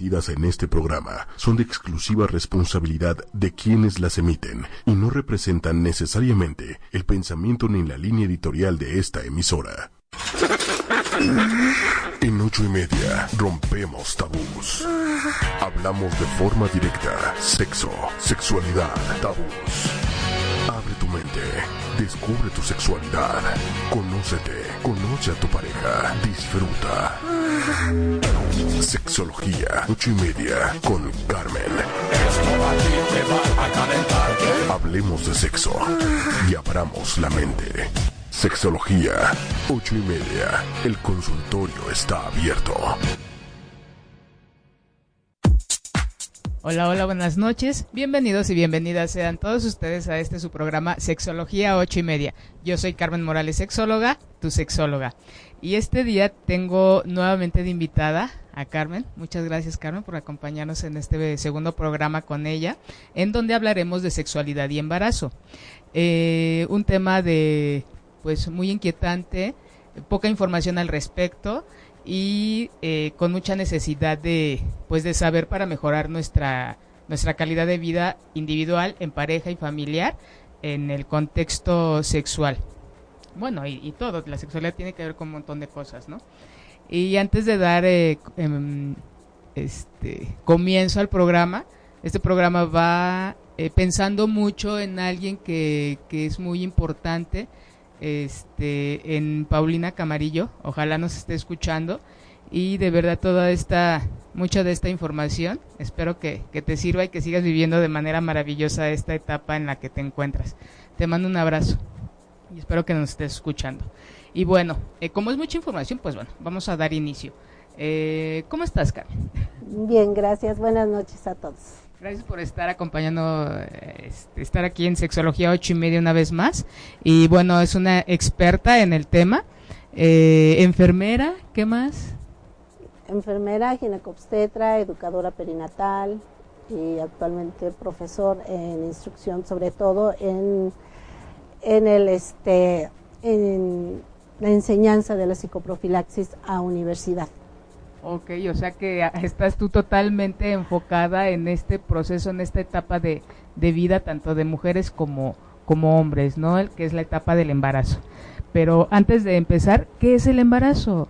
en este programa son de exclusiva responsabilidad de quienes las emiten y no representan necesariamente el pensamiento ni la línea editorial de esta emisora. En ocho y media rompemos tabús. Hablamos de forma directa, sexo, sexualidad, tabús. Abre tu mente, descubre tu sexualidad, conócete, conoce a tu pareja, disfruta. Sexología, ocho y media, con Carmen. Hablemos de sexo y abramos la mente. Sexología, ocho y media. El consultorio está abierto. Hola, hola, buenas noches. Bienvenidos y bienvenidas sean todos ustedes a este su programa Sexología ocho y media. Yo soy Carmen Morales, sexóloga, tu sexóloga. Y este día tengo nuevamente de invitada a Carmen. Muchas gracias Carmen por acompañarnos en este segundo programa con ella, en donde hablaremos de sexualidad y embarazo. Eh, un tema de, pues, muy inquietante, poca información al respecto y eh, con mucha necesidad de pues de saber para mejorar nuestra nuestra calidad de vida individual en pareja y familiar en el contexto sexual bueno y, todo la sexualidad tiene que ver con un montón de cosas no y antes de dar eh, em, este comienzo al programa este programa va eh, pensando mucho en alguien que, que es muy importante este, en Paulina Camarillo. Ojalá nos esté escuchando. Y de verdad toda esta, mucha de esta información, espero que, te sirva y que sigas viviendo de manera maravillosa esta etapa en la que te encuentras. Te mando un abrazo y espero que nos estés escuchando. Y bueno, eh, como es mucha información, pues bueno, vamos a dar inicio. Eh, ¿Cómo estás, Carmen? Bien, gracias. Buenas noches a todos. Gracias por estar acompañando, este, estar aquí en Sexología ocho y media una vez más. Y bueno, es una experta en el tema. Eh, enfermera, ¿qué más? Enfermera, ginecobstetra, educadora perinatal y actualmente profesor en instrucción, sobre todo en, en el este en la enseñanza de la psicoprofilaxis a universidad. Ok, o sea que estás tú totalmente enfocada en este proceso, en esta etapa de, vida, tanto de mujeres como, como hombres, ¿no? El, que es la etapa del embarazo. Pero antes de empezar, ¿qué es el embarazo?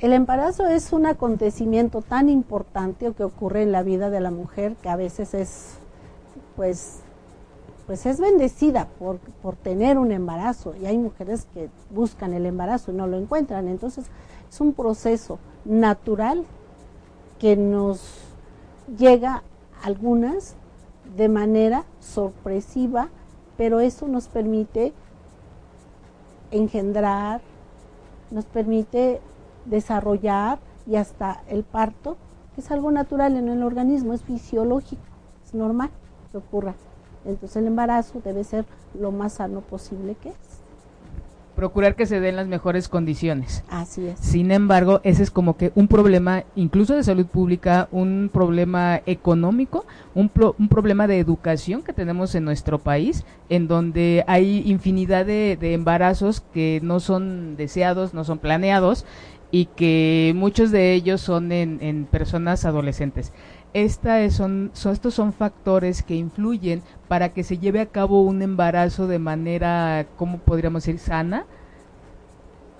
El embarazo es un acontecimiento tan importante que ocurre en la vida de la mujer que a veces es, pues, pues es bendecida por, por tener un embarazo y hay mujeres que buscan el embarazo y no lo encuentran. Entonces, es un proceso natural que nos llega algunas de manera sorpresiva, pero eso nos permite engendrar, nos permite desarrollar y hasta el parto, que es algo natural en el organismo, es fisiológico, es normal que ocurra. Entonces el embarazo debe ser lo más sano posible que es procurar que se den las mejores condiciones. Así es. Sin embargo, ese es como que un problema incluso de salud pública, un problema económico, un, un problema de educación que tenemos en nuestro país, en donde hay infinidad de, embarazos que no son deseados, no son planeados y que muchos de ellos son en, en personas adolescentes. Esta son, son, estos son factores que influyen para que se lleve a cabo un embarazo de manera, ¿cómo podríamos decir, sana?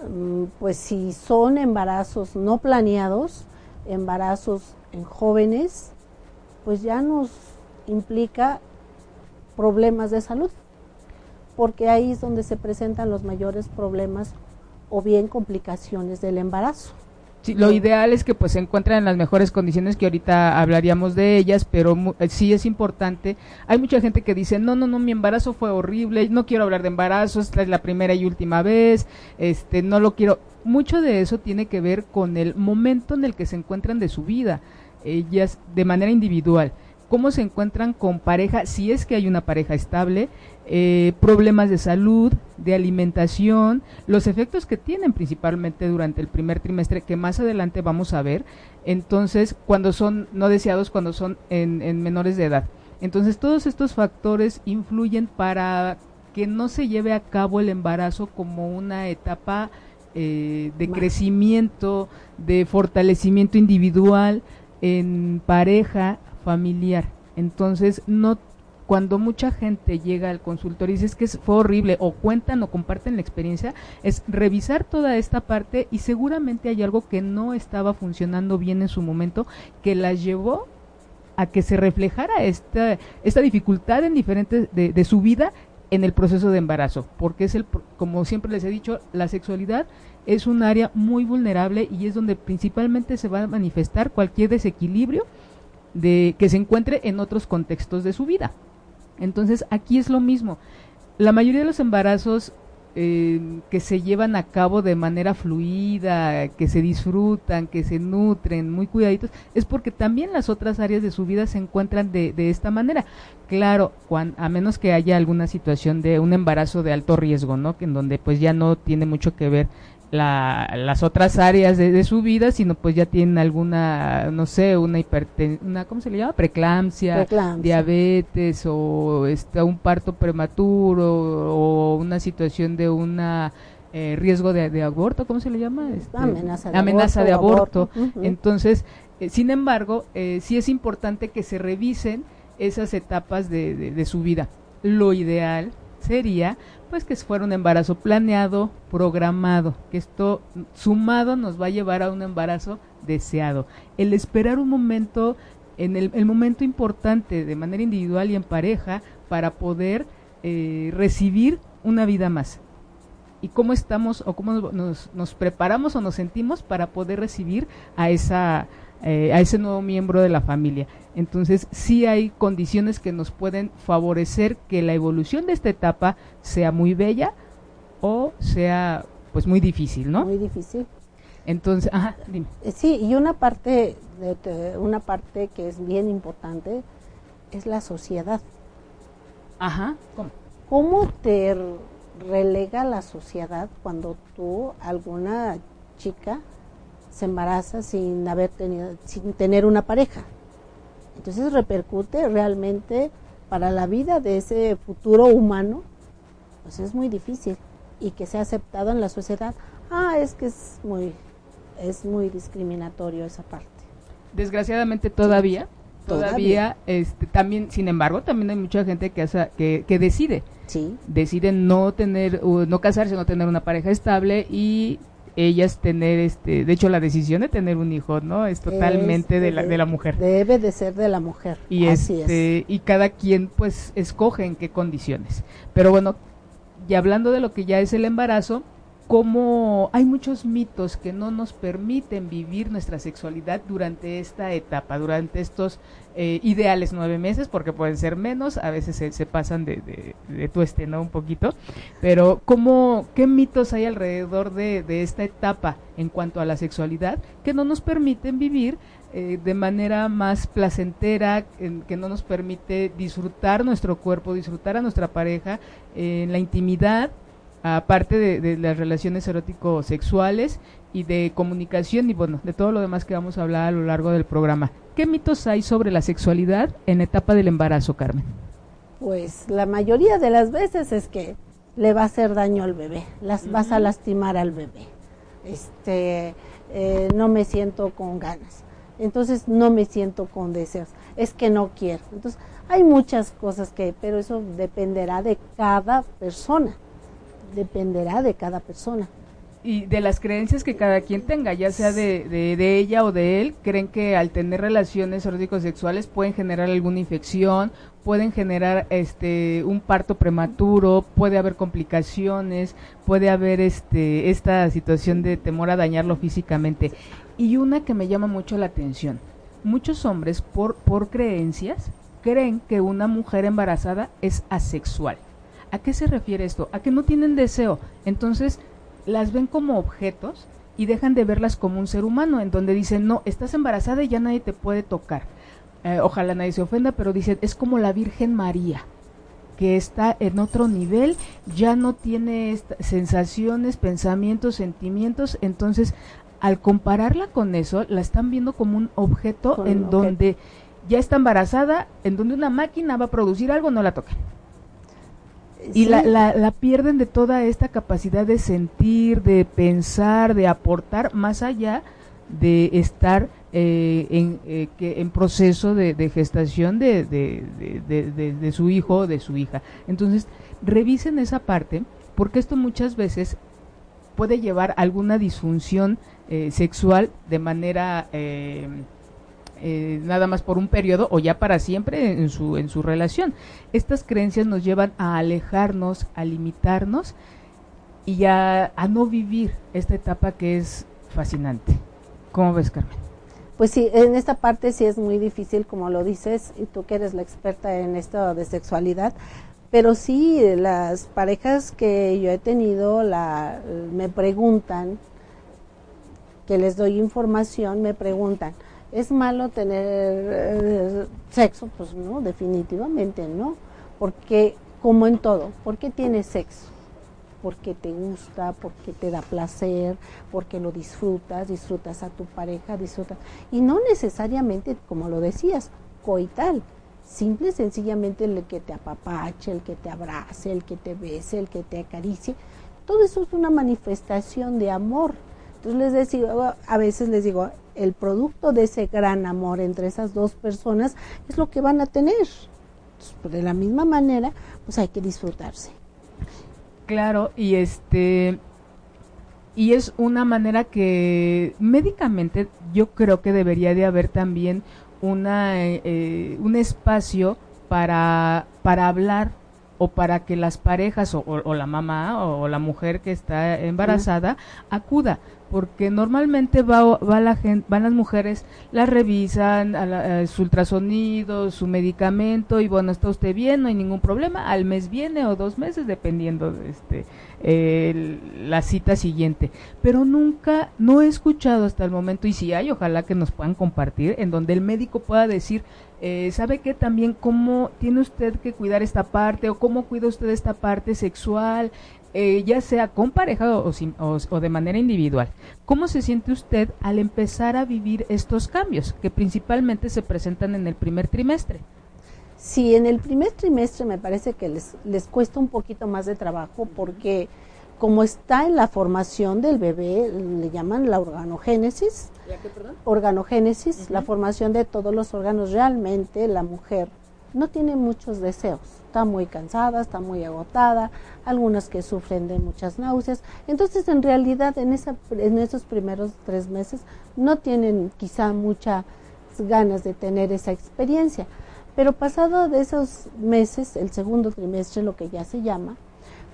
Mm, pues si son embarazos no planeados, embarazos en jóvenes, pues ya nos implica problemas de salud, porque ahí es donde se presentan los mayores problemas o bien complicaciones del embarazo lo ideal es que pues se encuentren en las mejores condiciones que ahorita hablaríamos de ellas, pero eh, sí es importante. Hay mucha gente que dice, no, no, no, mi embarazo fue horrible, no quiero hablar de embarazo, esta es la primera y última vez, este, no lo quiero. Mucho de eso tiene que ver con el momento en el que se encuentran de su vida, ellas de manera individual cómo se encuentran con pareja, si es que hay una pareja estable, eh, problemas de salud, de alimentación, los efectos que tienen principalmente durante el primer trimestre, que más adelante vamos a ver, entonces cuando son no deseados, cuando son en, menores de edad. Entonces todos estos factores influyen para que no se lleve a cabo el embarazo como una etapa eh, de crecimiento, de fortalecimiento individual, en pareja familiar. Entonces, no cuando mucha gente llega al consultorio y dice que fue horrible o cuentan o comparten la experiencia, es revisar toda esta parte y seguramente hay algo que no estaba funcionando bien en su momento que las llevó a que se reflejara esta, esta dificultad en diferentes de, de su vida en el proceso de embarazo, porque es el, como siempre les he dicho, la sexualidad es un área muy vulnerable y es donde principalmente se va a manifestar cualquier desequilibrio de que se encuentre en otros contextos de su vida. Entonces aquí es lo mismo. La mayoría de los embarazos eh, que se llevan a cabo de manera fluida, que se disfrutan, que se nutren, muy cuidaditos, es porque también las otras áreas de su vida se encuentran de, de esta manera. Claro, a menos que haya alguna situación de un embarazo de alto riesgo, ¿no? Que en donde pues ya no tiene mucho que ver la, las otras áreas de, su vida, sino pues ya tienen alguna, no sé, una hipertensión, una, ¿cómo se le llama? Preclampsia, diabetes o está un parto prematuro o una situación de una eh, riesgo de, aborto, ¿cómo se le llama? Este, amenaza de amenaza aborto. De aborto. Entonces, eh, sin embargo, eh, sí es importante que se revisen esas etapas de, de su vida. Lo ideal sería pues que fuera un embarazo planeado, programado, que esto sumado nos va a llevar a un embarazo deseado. El esperar un momento, en el, momento importante de manera individual y en pareja para poder eh, recibir una vida más. Y cómo estamos o cómo nos, nos preparamos o nos sentimos para poder recibir a esa eh, a ese nuevo miembro de la familia. Entonces, sí hay condiciones que nos pueden favorecer que la evolución de esta etapa sea muy bella o sea pues muy difícil, ¿no? Muy difícil. Entonces, ajá, dime. Eh, sí, y una parte de, una parte que es bien importante es la sociedad. Ajá, ¿cómo? ¿Cómo te relega la sociedad cuando tú alguna chica se embaraza sin haber tenido, sin tener una pareja. Entonces repercute realmente para la vida de ese futuro humano, pues es muy difícil y que sea aceptado en la sociedad. Ah, es que es muy, es muy discriminatorio esa parte. Desgraciadamente todavía, todavía, este, también, sin embargo, también hay mucha gente que, hace, que, que decide, sí. decide no tener, no casarse, no tener una pareja estable y ellas tener este de hecho la decisión de tener un hijo no es totalmente de la de la mujer. debe de ser de la mujer y este y cada quien pues escoge en qué condiciones. Pero bueno y hablando de lo que ya es el embarazo como hay muchos mitos que no nos permiten vivir nuestra sexualidad durante esta etapa, durante estos eh, ideales nueve meses, porque pueden ser menos, a veces se, pasan de, de, tueste, ¿no? Un poquito. Pero, ¿cómo, ¿qué mitos hay alrededor de, esta etapa en cuanto a la sexualidad que no nos permiten vivir eh, de manera más placentera, que no nos permite disfrutar nuestro cuerpo, disfrutar a nuestra pareja en la intimidad? Aparte de, las relaciones erótico-sexuales y de comunicación y bueno, de todo lo demás que vamos a hablar a lo largo del programa. ¿Qué mitos hay sobre la sexualidad en etapa del embarazo, Carmen? Pues la mayoría de las veces es que le va a hacer daño al bebé, las vas a lastimar al bebé. Este, eh, no me siento con ganas. Entonces no me siento con deseos. Es que no quiero. Entonces hay muchas cosas que, pero eso dependerá de cada persona dependerá de cada persona. Y de las creencias que cada quien tenga, ya sea de, de, ella o de él, creen que al tener relaciones sexuales pueden generar alguna infección, pueden generar este un parto prematuro, puede haber complicaciones, puede haber este esta situación de temor a dañarlo físicamente. Y una que me llama mucho la atención, muchos hombres por por creencias creen que una mujer embarazada es asexual ¿A qué se refiere esto? A que no tienen deseo. Entonces las ven como objetos y dejan de verlas como un ser humano, en donde dicen, no, estás embarazada y ya nadie te puede tocar. Eh, ojalá nadie se ofenda, pero dicen, es como la Virgen María, que está en otro nivel, ya no tiene sensaciones, pensamientos, sentimientos, entonces al compararla con eso, la están viendo como un objeto en donde ya está embarazada, en donde una máquina va a producir algo, no la tocan y la, la, pierden de toda esta capacidad de sentir, de pensar, de aportar, más allá de estar eh, en, eh, que en proceso de, gestación de, de, su hijo o de su hija. Entonces, revisen esa parte, porque esto muchas veces puede llevar a alguna disfunción eh, sexual de manera nada más por un periodo o ya para siempre en su, en su relación. Estas creencias nos llevan a alejarnos, a limitarnos y a, a no vivir esta etapa que es fascinante. ¿Cómo ves, Carmen? Pues sí, en esta parte sí es muy difícil, como lo dices, y tú que eres la experta en esto de sexualidad, pero sí, las parejas que yo he tenido la, me preguntan, que les doy información, me preguntan, ¿es malo tener eh, sexo? Pues no, definitivamente no, porque como en todo, ¿por qué tienes sexo? porque te gusta, porque te da placer, porque lo disfrutas, disfrutas a tu pareja, disfrutas. Y no necesariamente, como lo decías, coital. Simple sencillamente el que te apapache, el que te abrace, el que te bese, el que te acaricie. Todo eso es una manifestación de amor. Entonces les a veces les digo, el producto de ese gran amor entre esas dos personas es lo que van a tener. Pues, de la misma manera, pues hay que disfrutarse. Claro, y este y es una manera que médicamente yo creo que debería de haber también una eh, un espacio para para hablar o para que las parejas o, o, la mamá o, la mujer que está embarazada acuda porque normalmente va, va la gente, van las mujeres, la revisan, a, su ultrasonido, su medicamento y bueno, está usted bien, no hay ningún problema, al mes viene o dos meses dependiendo de este la cita siguiente. Pero nunca, no he escuchado hasta el momento y si hay, ojalá que nos puedan compartir, en donde el médico pueda decir, eh, ¿sabe qué también cómo tiene usted que cuidar esta parte o cómo cuida usted esta parte sexual? Eh, ya sea con pareja o, o, de manera individual. ¿Cómo se siente usted al empezar a vivir estos cambios que principalmente se presentan en el primer trimestre? Sí, en el primer trimestre me parece que les, les cuesta un poquito más de trabajo porque como está en la formación del bebé, le llaman la organogénesis. ¿La qué, perdón? Organogénesis, la formación de todos los órganos. Realmente la mujer no tiene muchos deseos, está muy cansada, está muy agotada, algunas que sufren de muchas náuseas. Entonces, en realidad, en, esa, esos primeros tres meses no tienen quizá muchas ganas de tener esa experiencia. Pero pasado de esos meses, el segundo trimestre, lo que ya se llama,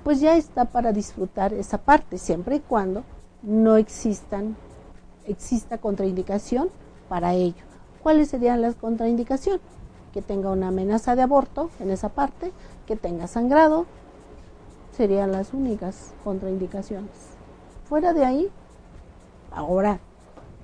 pues ya está para disfrutar esa parte, siempre y cuando no existan, exista contraindicación para ello. ¿Cuáles serían las contraindicaciones? Que tenga una amenaza de aborto en esa parte, que tenga sangrado, serían las únicas contraindicaciones. Fuera de ahí, ahora,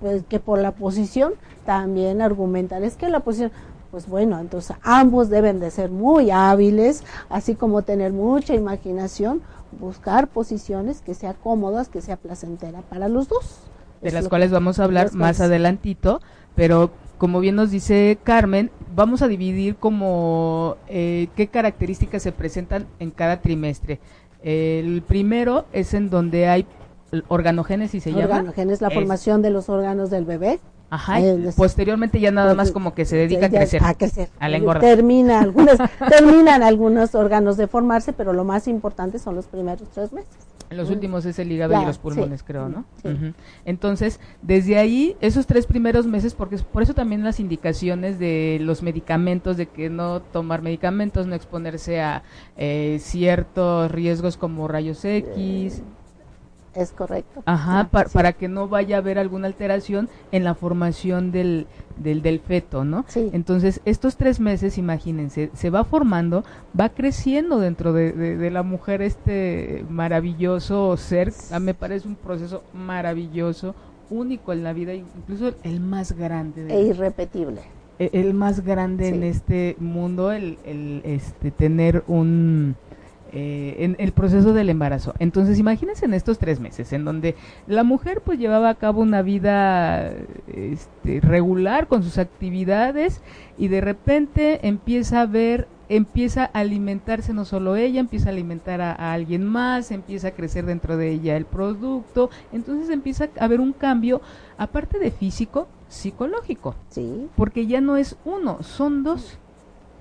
pues que por la posición también argumentan, es que la posición, pues bueno, entonces ambos deben de ser muy hábiles, así como tener mucha imaginación, buscar posiciones que sean cómodas, que sea placentera para los dos. De las cuales vamos a hablar más adelantito, pero como bien nos dice Carmen, vamos a dividir como eh, qué características se presentan en cada trimestre. El primero es en donde hay organogénesis, se llama. Organogénesis, la formación de los órganos del bebé. Ajá, eh, posteriormente ya nada más como que se dedica a crecer. A crecer. A Termina algunas, terminan algunos órganos de formarse, pero lo más importante son los primeros tres meses. Los últimos es el hígado y los pulmones, creo, ¿no? Entonces, desde ahí, esos tres primeros meses, porque por eso también las indicaciones de los medicamentos, de que no tomar medicamentos, no exponerse a eh, ciertos riesgos como rayos X, es correcto. Ajá, para que no vaya a haber alguna alteración en la formación del, del, del feto, ¿no? Sí. Entonces, estos tres meses, imagínense, se va formando, va creciendo dentro de, de, la mujer este maravilloso ser. A me parece un proceso maravilloso, único en la vida, incluso el más grande. e irrepetible. El, el más grande en este mundo, el, el este, tener un eh, en el proceso del embarazo. Entonces, imagínense en estos tres meses, en donde la mujer pues llevaba a cabo una vida este, regular con sus actividades y de repente empieza a ver, empieza a alimentarse no solo ella, empieza a alimentar a, a alguien más, empieza a crecer dentro de ella el producto, entonces empieza a haber un cambio, aparte de físico, psicológico. Sí. Porque ya no es uno, son dos.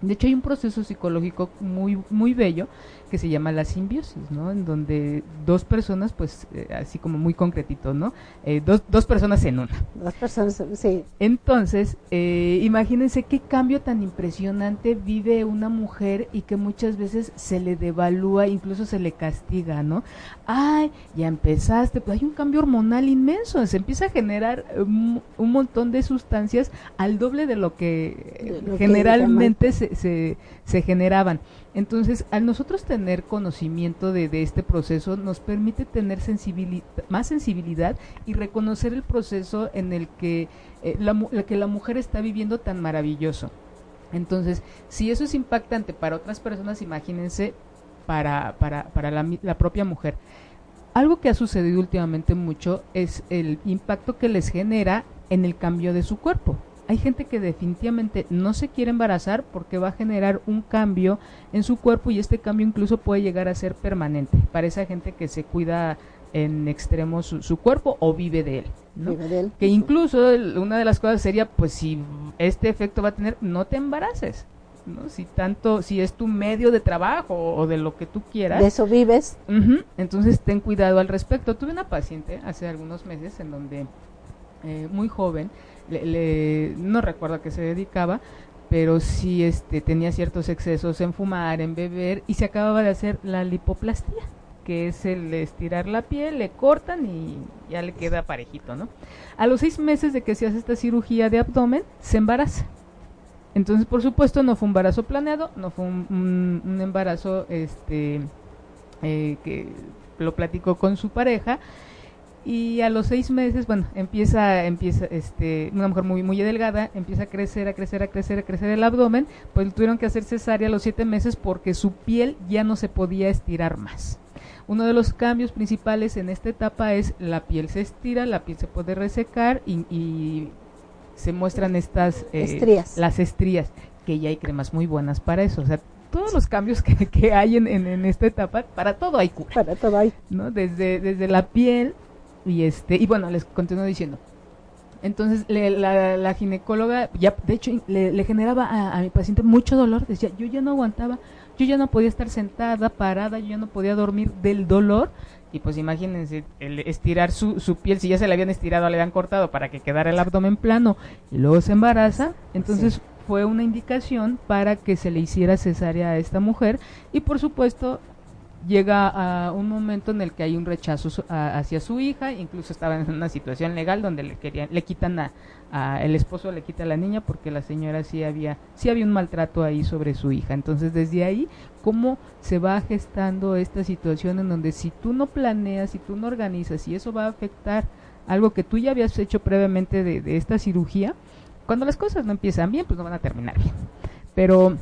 De hecho, hay un proceso psicológico muy, muy bello que se llama la simbiosis, ¿no? En donde dos personas, pues, eh, así como muy concretito, ¿no? Eh, dos, dos personas en una. Dos personas, sí. Entonces, eh, imagínense qué cambio tan impresionante vive una mujer y que muchas veces se le devalúa, incluso se le castiga, ¿no? Ay, ya empezaste, pues hay un cambio hormonal inmenso, se empieza a generar un, montón de sustancias al doble de lo que, generalmente se, se, se generaban. Entonces, al nosotros tener conocimiento de, este proceso, nos permite tener más sensibilidad y reconocer el proceso en el que, eh, la, que la mujer está viviendo tan maravilloso. Entonces, si eso es impactante para otras personas, imagínense para, para, para la, la propia mujer. Algo que ha sucedido últimamente mucho es el impacto que les genera en el cambio de su cuerpo hay gente que definitivamente no se quiere embarazar porque va a generar un cambio en su cuerpo y este cambio incluso puede llegar a ser permanente para esa gente que se cuida en extremo su, cuerpo o vive de él. Vive de él. Que incluso una de las cosas sería, pues si este efecto va a tener, no te embaraces. ¿no? Si tanto, si es tu medio de trabajo o de lo que tú quieras. De eso vives. entonces ten cuidado al respecto. Tuve una paciente hace algunos meses en donde, eh, muy joven, le, no recuerdo a qué se dedicaba, pero sí este, tenía ciertos excesos en fumar, en beber, y se acababa de hacer la lipoplastía, que es el estirar la piel, le cortan y ya le queda parejito, ¿no? A los seis meses de que se hace esta cirugía de abdomen, se embaraza. Entonces, por supuesto, no fue un embarazo planeado, no fue un, embarazo este, eh, que lo platicó con su pareja, y a los seis meses, bueno, empieza, empieza, este, una mujer muy, muy delgada, empieza a crecer, a crecer, a crecer, a crecer el abdomen, pues tuvieron que hacer cesárea a los siete meses porque su piel ya no se podía estirar más. Uno de los cambios principales en esta etapa es la piel se estira, la piel se puede resecar y, se muestran estas eh, estrías. las estrías, que ya hay cremas muy buenas para eso, o sea, todos los cambios que, que hay en, en, en, esta etapa, para todo hay cura. Para todo hay. ¿no? Desde, desde la piel y este, y bueno, les continúo diciendo. Entonces la, ginecóloga, ya de hecho, le, generaba a, mi paciente mucho dolor. Decía, yo ya no aguantaba, yo ya no podía estar sentada, parada, yo ya no podía dormir del dolor. Y pues imagínense, el estirar su, su piel, si ya se le habían estirado, le habían cortado para que quedara el abdomen plano y luego se embaraza. Entonces fue una indicación para que se le hiciera cesárea a esta mujer. Y por supuesto, llega a un momento en el que hay un rechazo hacia su hija, incluso estaba en una situación legal donde le querían, le quitan a, el esposo le quita a la niña porque la señora sí había, sí había un maltrato ahí sobre su hija. Entonces desde ahí, cómo se va gestando esta situación en donde si tú no planeas, si tú no organizas, y eso va a afectar algo que tú ya habías hecho previamente de, de esta cirugía, cuando las cosas no empiezan bien, pues no van a terminar bien. Pero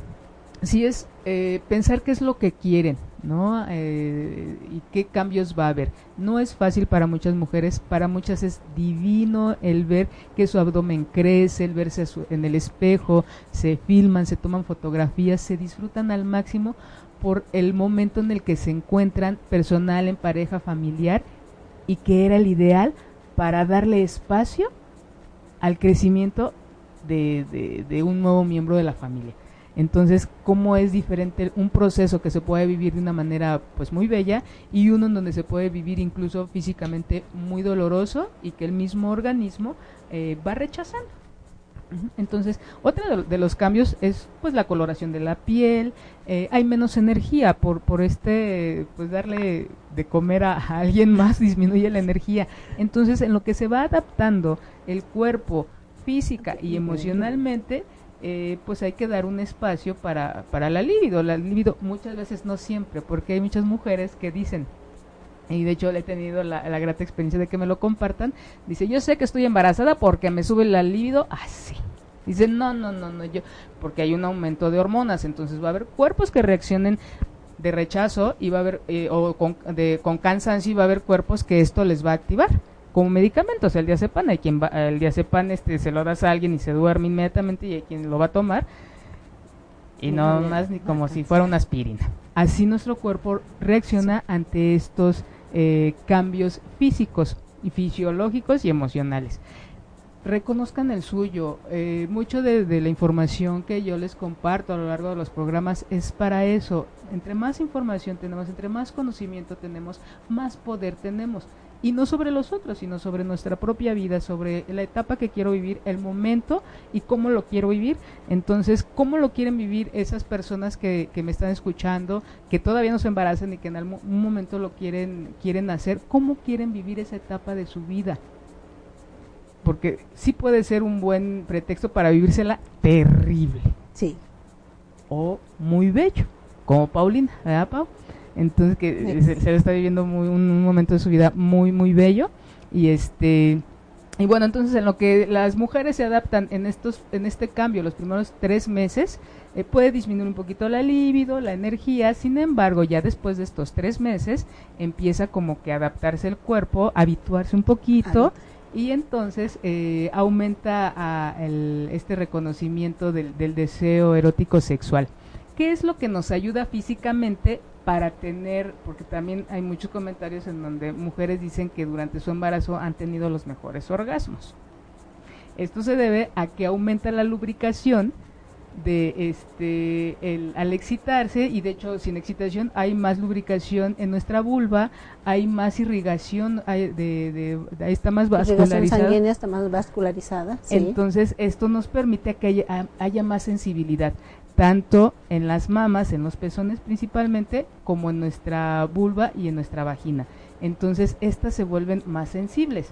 sí es eh, pensar qué es lo que quieren, ¿no? Eh, y qué cambios va a haber. No es fácil para muchas mujeres, para muchas es divino el ver que su abdomen crece, el verse en el espejo, se filman, se toman fotografías, se disfrutan al máximo por el momento en el que se encuentran personal, en pareja, familiar, y que era el ideal para darle espacio al crecimiento de un nuevo miembro de la familia. Entonces, ¿cómo es diferente un proceso que se puede vivir de una manera pues muy bella y uno en donde se puede vivir incluso físicamente muy doloroso y que el mismo organismo eh, va rechazando? Entonces, otro de, los cambios es pues la coloración de la piel, eh, hay menos energía por, por este, pues darle de comer a, a, alguien más disminuye la energía. Entonces, en lo que se va adaptando el cuerpo física y emocionalmente, eh, pues hay que dar un espacio para, para la libido. La libido muchas veces no siempre, porque hay muchas mujeres que dicen, y de hecho he tenido la, la, grata experiencia de que me lo compartan, dice, yo sé que estoy embarazada porque me sube la libido así. Dice, no, no, no, no, yo, porque hay un aumento de hormonas, entonces va a haber cuerpos que reaccionen de rechazo y va a haber, eh, o con, de, con cansancio y va a haber cuerpos que esto les va a activar como medicamentos, el diazepam, hay quien va, el diazepam este se lo das a alguien y se duerme inmediatamente y hay quien lo va a tomar y no más ni como si fuera una aspirina. Así nuestro cuerpo reacciona ante estos eh, cambios físicos y fisiológicos y emocionales. reconozcan el suyo. Eh, mucho de, de, la información que yo les comparto a lo largo de los programas es para eso. Entre más información tenemos, entre más conocimiento tenemos, más poder tenemos. Y no sobre los otros, sino sobre nuestra propia vida, sobre la etapa que quiero vivir, el momento y cómo lo quiero vivir. Entonces, ¿cómo lo quieren vivir esas personas que, que me están escuchando, que todavía no se embarazan y que en algún momento lo quieren, quieren hacer? ¿Cómo quieren vivir esa etapa de su vida? porque sí puede ser un buen pretexto para vivírsela terrible. Sí. O muy bello, como Paulina, ¿verdad, Pau? Entonces que se, se, está viviendo muy, un, un, momento de su vida muy, muy bello. Y este y bueno, entonces en lo que las mujeres se adaptan en estos, en este cambio, los primeros tres meses, eh, puede disminuir un poquito la libido, la energía. Sin embargo, ya después de estos tres meses, empieza como que a adaptarse el cuerpo, habituarse un poquito. Ay y entonces eh, aumenta a el, este reconocimiento del, del, deseo erótico sexual. ¿Qué es lo que nos ayuda físicamente para tener, porque también hay muchos comentarios en donde mujeres dicen que durante su embarazo han tenido los mejores orgasmos? Esto se debe a que aumenta la lubricación, de este el, al excitarse y de hecho sin excitación hay más lubricación en nuestra vulva hay más irrigación hay de, de, de, está más vascularizada sanguínea está más vascularizada ¿sí? entonces esto nos permite que haya, haya más sensibilidad tanto en las mamas en los pezones principalmente como en nuestra vulva y en nuestra vagina entonces estas se vuelven más sensibles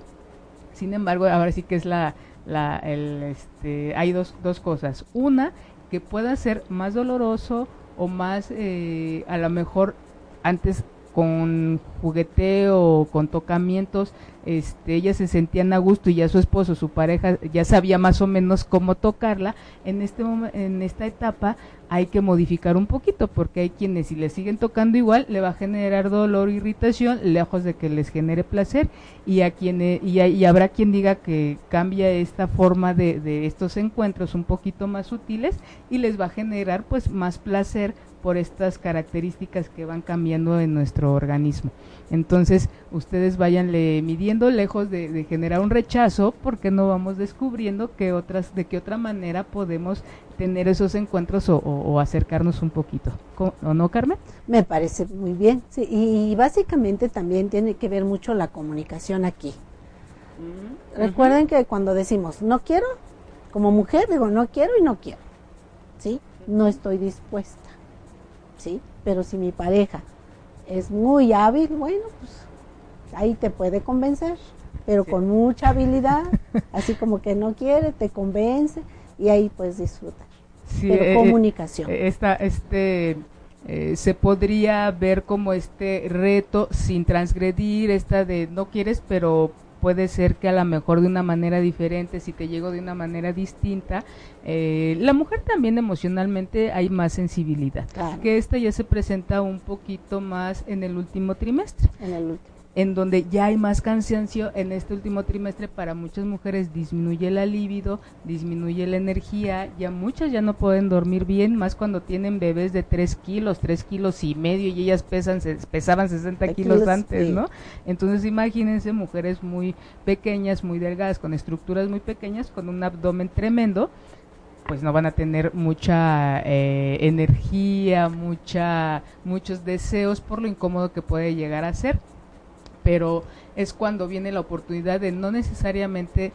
sin embargo ahora sí que es la la, el, este, hay dos, dos cosas. Una, que pueda ser más doloroso o más, eh, a lo mejor antes con jugueteo con tocamientos, este, ellas se sentían a gusto y ya su esposo, su pareja, ya sabía más o menos cómo tocarla. En este en esta etapa hay que modificar un poquito porque hay quienes si le siguen tocando igual le va a generar dolor irritación lejos de que les genere placer y a quienes y, y habrá quien diga que cambia esta forma de, de estos encuentros un poquito más sutiles y les va a generar pues más placer por estas características que van cambiando en nuestro organismo. Entonces, ustedes váyanle midiendo lejos de, de generar un rechazo, porque no vamos descubriendo que otras, de qué otra manera podemos tener esos encuentros o, o, o acercarnos un poquito. ¿O no, Carmen? Me parece muy bien. Sí, y básicamente también tiene que ver mucho la comunicación aquí. Mm. Recuerden que cuando decimos no quiero, como mujer digo no quiero y no quiero. ¿Sí? No estoy dispuesta. ¿Sí? Pero si mi pareja es muy hábil, bueno, pues ahí te puede convencer, pero con mucha habilidad, así como que no quiere, te convence y ahí puedes disfrutar. Sí, pero eh, comunicación. Esta, este, eh, se podría ver como este reto sin transgredir, esta de no quieres, pero puede ser que a lo mejor de una manera diferente, si te llego de una manera distinta, eh, la mujer también emocionalmente hay más sensibilidad, Claro. que esta ya se presenta un poquito más en el último trimestre. En el último. En donde ya hay más cansancio en este último trimestre para muchas mujeres disminuye la libido, disminuye la energía, ya muchas ya no pueden dormir bien, más cuando tienen bebés de 3 kilos, 3 kilos y medio y ellas pesan, se, pesaban 60 kilos, kilos, antes, sí. ¿no? Entonces imagínense mujeres muy pequeñas, muy delgadas, con estructuras muy pequeñas, con un abdomen tremendo, pues no van a tener mucha eh, energía, mucha, muchos deseos por lo incómodo que puede llegar a ser pero es cuando viene la oportunidad de no necesariamente,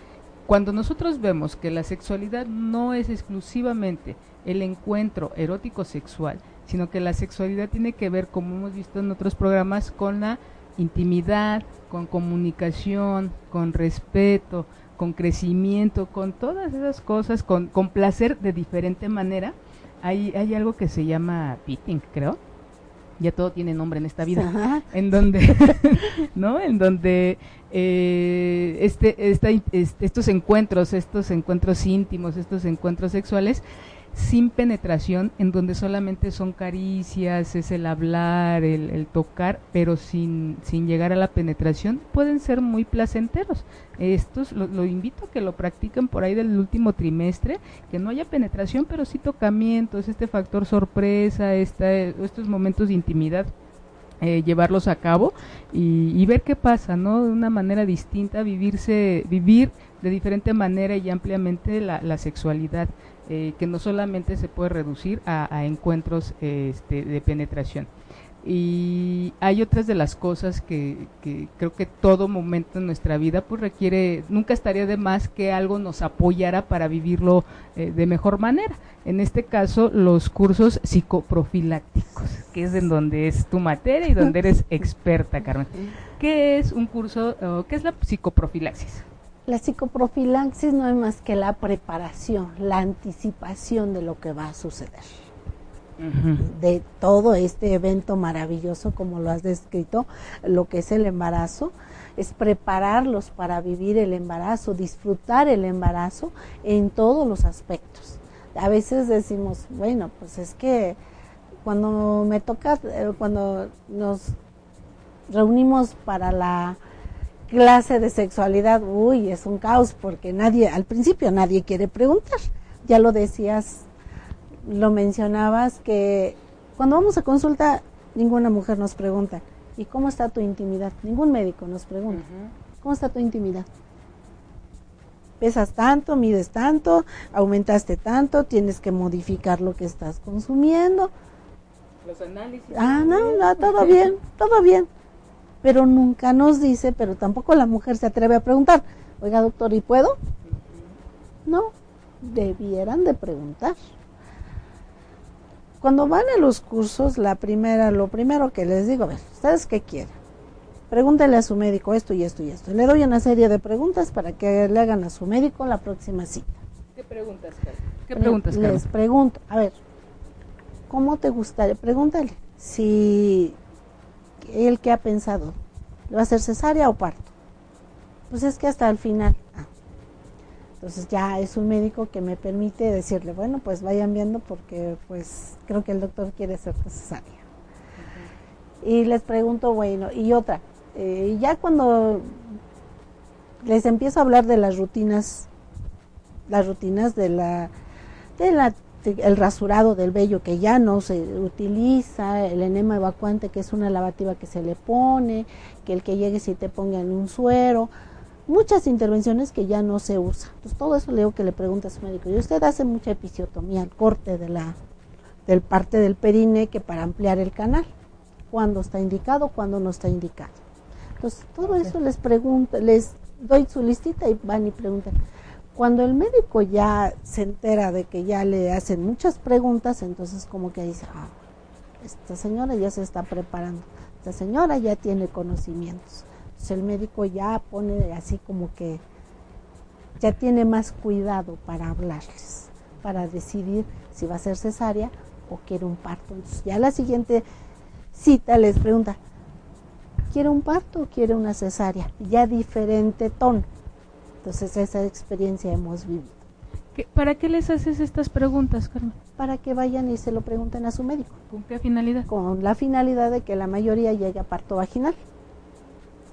cuando nosotros vemos que la sexualidad no es exclusivamente el encuentro erótico sexual, sino que la sexualidad tiene que ver, como hemos visto en otros programas, con la intimidad, con comunicación, con respeto, con crecimiento, con todas esas cosas, con, placer de diferente manera. Hay, hay algo que se llama pitting, creo ya todo tiene nombre en esta vida, Ajá. en donde, ¿no? En donde eh, este, esta, este, estos encuentros, estos encuentros íntimos, estos encuentros sexuales, sin penetración, en donde solamente son caricias, es el hablar, el, tocar, pero sin, sin llegar a la penetración, pueden ser muy placenteros. Estos lo, lo, invito a que lo practiquen por ahí del último trimestre, que no haya penetración, pero sí tocamientos, este factor sorpresa, esta, estos momentos de intimidad. Eh, llevarlos a cabo y, y, ver qué pasa, ¿no? De una manera distinta, vivirse, vivir de diferente manera y ampliamente la, sexualidad, eh, que no solamente se puede reducir a, encuentros este, de penetración. Y hay otras de las cosas que, creo que todo momento en nuestra vida pues requiere, nunca estaría de más que algo nos apoyara para vivirlo eh, de mejor manera. En este caso, los cursos psicoprofilácticos, que es en donde es tu materia y donde eres experta, Carmen. ¿Qué es un curso, qué es la psicoprofilaxis? La psicoprofilaxis no es más que la preparación, la anticipación de lo que va a suceder de todo este evento maravilloso, como lo has descrito, lo que es el embarazo, es prepararlos para vivir el embarazo, disfrutar el embarazo en todos los aspectos. A veces decimos, bueno, pues es que cuando me toca, eh, cuando nos reunimos para la clase de sexualidad, uy, es un caos porque nadie, al principio nadie quiere preguntar. Ya lo decías lo mencionabas que cuando vamos a consulta ninguna mujer nos pregunta, ¿y cómo está tu intimidad? Ningún médico nos pregunta, ¿cómo está tu intimidad? Pesas tanto, mides tanto, aumentaste tanto, tienes que modificar lo que estás consumiendo. Los análisis. Ah, no, no, todo bien, todo bien. Pero nunca nos dice, pero tampoco la mujer se atreve a preguntar, oiga doctor, ¿y puedo? No, debieran de preguntar. Cuando van a los cursos, la primera, lo primero que les digo, a ver, ¿ustedes qué quieren? Pregúntenle a su médico esto y esto y esto. Le doy una serie de preguntas para que le hagan a su médico la próxima cita. ¿Qué preguntas, ¿Qué preguntas, Les pregunto, a ver, ¿cómo te gustaría? Pregúntale si él que ha pensado, ¿le va a hacer cesárea o parto? Pues es que hasta el final. Ah, entonces ya es un médico que me permite decirle, bueno, pues vayan viendo porque pues creo que el doctor quiere ser necesaria. Y les pregunto, bueno, y otra, eh, ya cuando les empiezo a hablar de las rutinas, las rutinas de la, de la el rasurado del vello que ya no se utiliza, el enema evacuante que es una lavativa que se le pone, que el que llegue si te pongan un suero, muchas intervenciones que ya no se usa. Entonces todo eso le digo que le pregunta a su médico. Y usted hace mucha episiotomía, el corte de la del parte del perine que para ampliar el canal. ¿Cuándo está indicado? ¿Cuándo no está indicado? Entonces todo eso les pregunto, les doy su listita y van y preguntan. Cuando el médico ya se entera de que ya le hacen muchas preguntas, entonces como que dice, ah, esta señora ya se está preparando, esta señora ya tiene conocimientos el médico ya pone así como que ya tiene más cuidado para hablarles, para decidir si va a ser cesárea o quiere un parto. Entonces ya la siguiente cita les pregunta, ¿quiere un parto o quiere una cesárea? Ya diferente tono. Entonces esa experiencia hemos vivido. ¿Para qué les haces estas preguntas, Carmen? Para que vayan y se lo pregunten a su médico. ¿Con qué finalidad? Con la finalidad de que la mayoría llegue a parto vaginal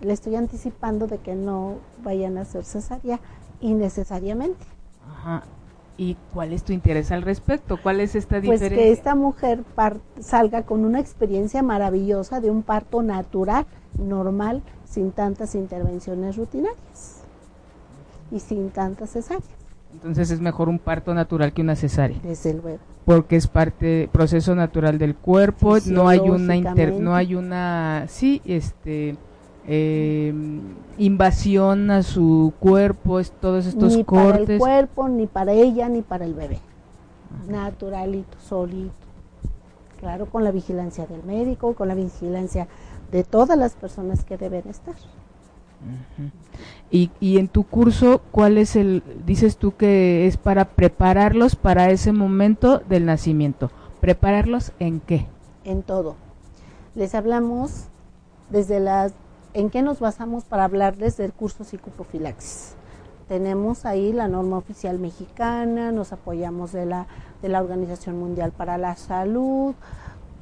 le estoy anticipando de que no vayan a hacer cesárea innecesariamente. Ajá. ¿Y cuál es tu interés al respecto? ¿Cuál es esta diferencia? Pues que esta mujer salga con una experiencia maravillosa de un parto natural, normal, sin tantas intervenciones rutinarias y sin tantas cesáreas. Entonces es mejor un parto natural que una cesárea. Desde luego. Porque es parte proceso natural del cuerpo, no hay una inter, no hay una sí, este eh, invasión a su cuerpo, es, todos estos ni cortes. Ni para el cuerpo, ni para ella, ni para el bebé. Naturalito, solito. Claro, con la vigilancia del médico, con la vigilancia de todas las personas que deben estar. Y, y en tu curso, ¿cuál es el, dices tú que es para prepararlos para ese momento del nacimiento? ¿Prepararlos en qué? En todo. Les hablamos desde las ¿En qué nos basamos para hablarles del curso psicoprofilaxis? Tenemos ahí la norma oficial mexicana, nos apoyamos de la, de la Organización Mundial para la Salud,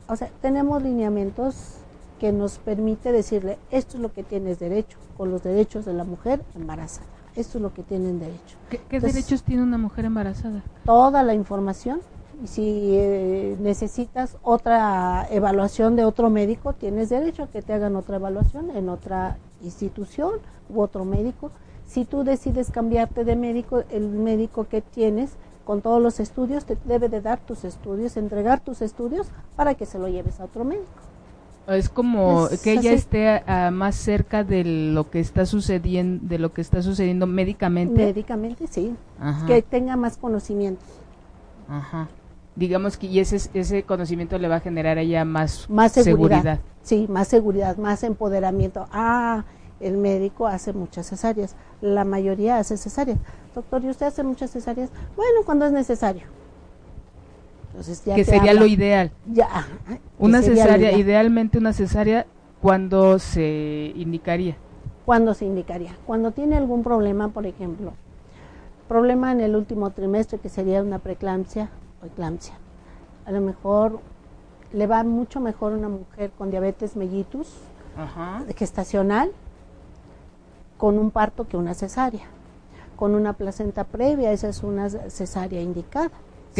o sea, tenemos lineamientos que nos permite decirle, esto es lo que tienes derecho, con los derechos de la mujer embarazada, esto es lo que tienen derecho. ¿Qué, derechos tiene una mujer embarazada? Toda la información y si eh, necesitas otra evaluación de otro médico, tienes derecho a que te hagan otra evaluación en otra institución u otro médico. Si tú decides cambiarte de médico, el médico que tienes con todos los estudios te debe de dar tus estudios, entregar tus estudios para que se lo lleves a otro médico. Es como que ella esté más cerca de lo que está sucediendo, de lo que está sucediendo médicamente. Médicamente, sí. Que tenga más conocimiento. Ajá. Digamos que y ese ese conocimiento le va a generar a ella más, más seguridad. Sí, más seguridad, más empoderamiento. Ah, el médico hace muchas cesáreas. La mayoría hace cesáreas. Doctor, ¿y usted hace muchas cesáreas? Bueno, cuando es necesario que sería lo ideal. Ya. Una cesárea, idealmente una cesárea, cuando se indicaría? Cuando se indicaría? Cuando tiene algún problema, por ejemplo, problema en el último trimestre que sería una preeclampsia o eclampsia. A lo mejor le va mucho mejor una mujer con diabetes mellitus gestacional con un parto que una cesárea. Con una placenta previa, esa es una cesárea indicada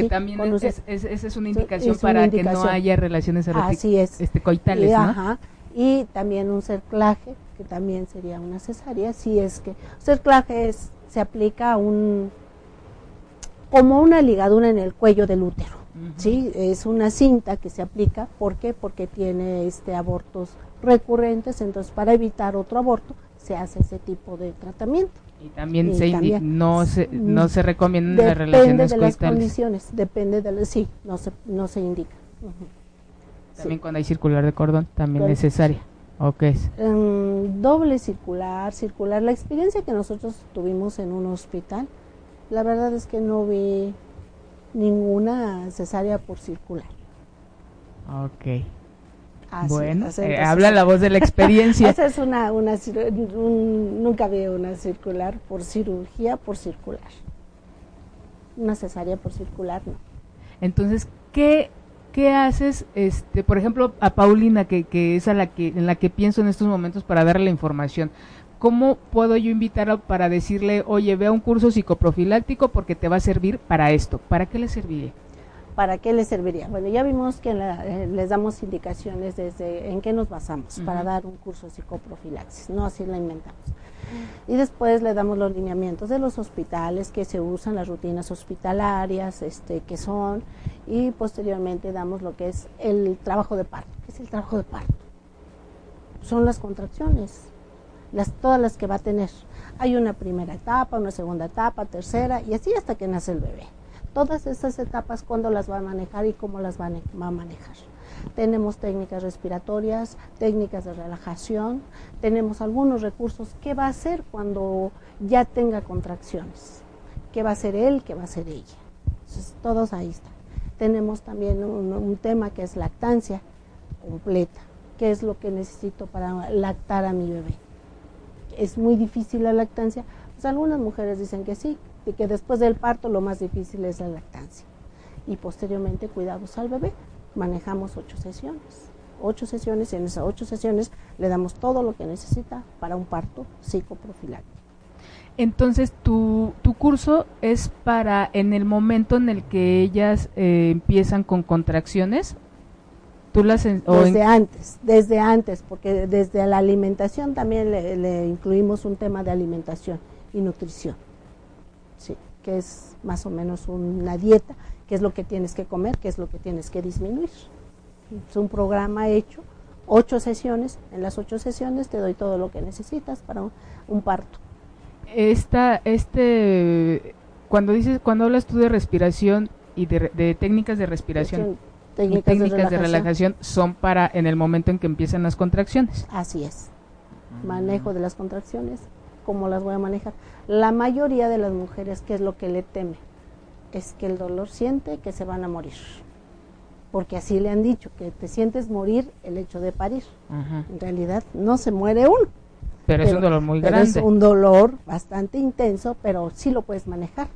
que también es, esa es una indicación para que no haya relaciones Así es. Este, coitales, Ajá. Y también un cerclaje, que también sería una cesárea, si es que cerclaje es, se aplica un como una ligadura en el cuello del útero, ¿sí? Es una cinta que se aplica, ¿por qué? Porque tiene este abortos recurrentes, entonces para evitar otro aborto se hace ese tipo de tratamiento. Y también se no se no se recomiendan las relaciones de las condiciones, depende de las, sí, no se no se indica. También cuando hay circular de cordón, también necesaria. ¿O qué es? Em, doble circular, circular. La experiencia que nosotros tuvimos en un hospital, la verdad es que no vi ninguna cesárea por circular. Ok bueno, eh, habla la voz de la experiencia. esa es una, una nunca vi una circular por cirugía por circular. Una cesárea por circular, no. Entonces, ¿qué, qué haces, este, por ejemplo, a Paulina, que, que es a la que, en la que pienso en estos momentos para darle la información? ¿Cómo puedo yo invitarla para decirle, oye, ve a un curso psicoprofiláctico porque te va a servir para esto? ¿Para qué le serviría? ¿Para qué les serviría? Bueno, ya vimos que eh, les damos indicaciones desde en qué nos basamos para dar un curso de psicoprofilaxis, no así la inventamos. Y después le damos los lineamientos de los hospitales que se usan, las rutinas hospitalarias, este, que son, y posteriormente damos lo que es el trabajo de parto. ¿Qué es el trabajo de parto? Son las contracciones, las, todas las que va a tener. Hay una primera etapa, una segunda etapa, tercera, y así hasta que nace el bebé todas esas etapas, cuándo las va a manejar y cómo las va a manejar. Tenemos técnicas respiratorias, técnicas de relajación, tenemos algunos recursos. ¿Qué va a hacer cuando ya tenga contracciones? ¿Qué va a hacer él? ¿Qué va a hacer ella? Entonces, todos ahí están. Tenemos también un, tema que es lactancia completa. ¿Qué es lo que necesito para lactar a mi bebé? Es muy difícil la lactancia. Pues algunas mujeres dicen que sí, y que después del parto lo más difícil es la lactancia. Y posteriormente cuidados al bebé. Manejamos ocho sesiones. Ocho sesiones y en esas ocho sesiones le damos todo lo que necesita para un parto psicoprofiláctico. Entonces, tu, tu curso es para en el momento en el que ellas eh, empiezan con contracciones. ¿Tú las desde antes, desde antes, porque desde la alimentación también le incluimos un tema de alimentación y nutrición que es más o menos una dieta, qué es lo que tienes que comer, qué es lo que tienes que disminuir. Es un programa hecho, ocho sesiones, en las ocho sesiones te doy todo lo que necesitas para un, parto. Esta, este, cuando dices, cuando hablas tú de respiración y de, técnicas de respiración, técnicas, de, relajación. son para en el momento en que empiezan las contracciones. Así es. Manejo de las contracciones, cómo las voy a manejar. La mayoría de las mujeres, ¿qué es lo que le teme? Es que el dolor siente que se van a morir. Porque así le han dicho, que te sientes morir el hecho de parir. En realidad no se muere uno. Pero, es un dolor muy grande. Es un dolor bastante intenso, pero sí lo puedes manejar.